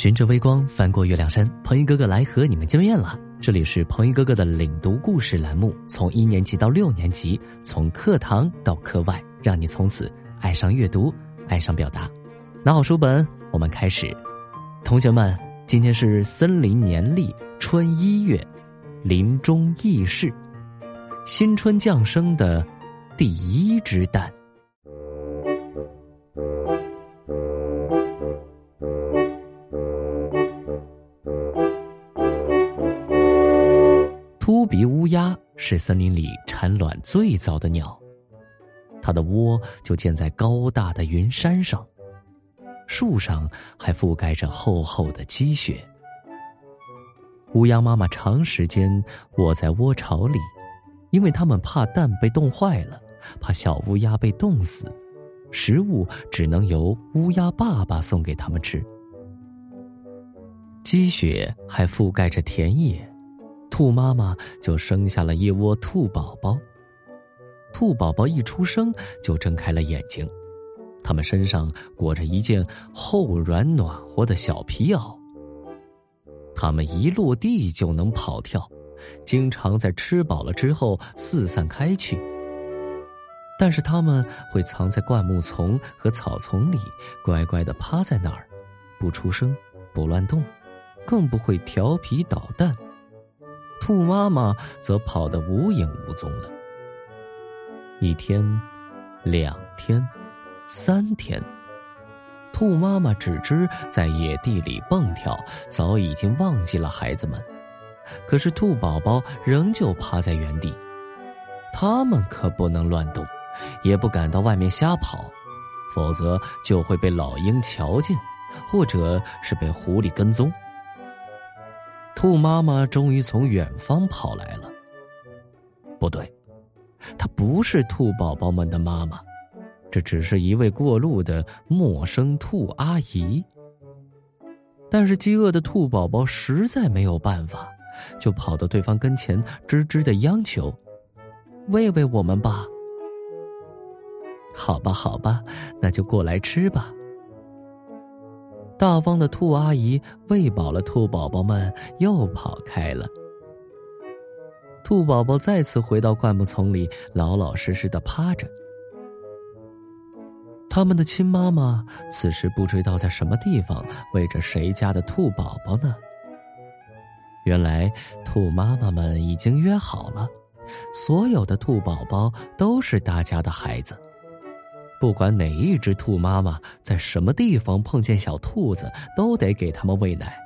循着微光翻过月亮山，鹏一哥哥来和你们见面了。这里是鹏一哥哥的领读故事栏目，从一年级到六年级，从课堂到课外，让你从此爱上阅读，爱上表达。拿好书本，我们开始。同学们，今天是森林年历春一月，林中异事，新春降生的第一只蛋。秃鼻乌鸦是森林里产卵最早的鸟，它的窝就建在高大的云山上，树上还覆盖着厚厚的积雪。乌鸦妈妈长时间窝在窝巢里，因为它们怕蛋被冻坏了，怕小乌鸦被冻死，食物只能由乌鸦爸爸送给它们吃。积雪还覆盖着田野。兔妈妈就生下了一窝兔宝宝。兔宝宝一出生就睁开了眼睛，它们身上裹着一件厚软暖和的小皮袄。它们一落地就能跑跳，经常在吃饱了之后四散开去。但是它们会藏在灌木丛和草丛里，乖乖的趴在那儿，不出声，不乱动，更不会调皮捣蛋。兔妈妈则跑得无影无踪了。一天，两天，三天，兔妈妈只知在野地里蹦跳，早已经忘记了孩子们。可是兔宝宝仍旧趴在原地，他们可不能乱动，也不敢到外面瞎跑，否则就会被老鹰瞧见，或者是被狐狸跟踪。兔妈妈终于从远方跑来了。不对，她不是兔宝宝们的妈妈，这只是一位过路的陌生兔阿姨。但是饥饿的兔宝宝实在没有办法，就跑到对方跟前，吱吱的央求：“喂喂我们吧。”好吧，好吧，那就过来吃吧。大方的兔阿姨喂饱了兔宝宝们，又跑开了。兔宝宝再次回到灌木丛里，老老实实的趴着。他们的亲妈妈此时不知道在什么地方喂着谁家的兔宝宝呢？原来，兔妈妈们已经约好了，所有的兔宝宝都是大家的孩子。不管哪一只兔妈妈在什么地方碰见小兔子，都得给他们喂奶。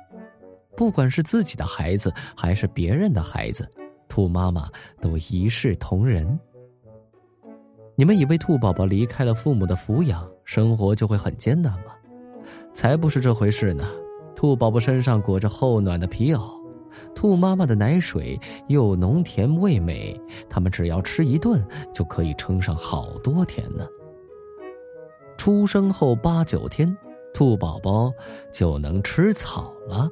不管是自己的孩子还是别人的孩子，兔妈妈都一视同仁。你们以为兔宝宝离开了父母的抚养，生活就会很艰难吗？才不是这回事呢！兔宝宝身上裹着厚暖的皮袄，兔妈妈的奶水又浓甜味美，它们只要吃一顿就可以撑上好多天呢。出生后八九天兔宝宝就能吃草了。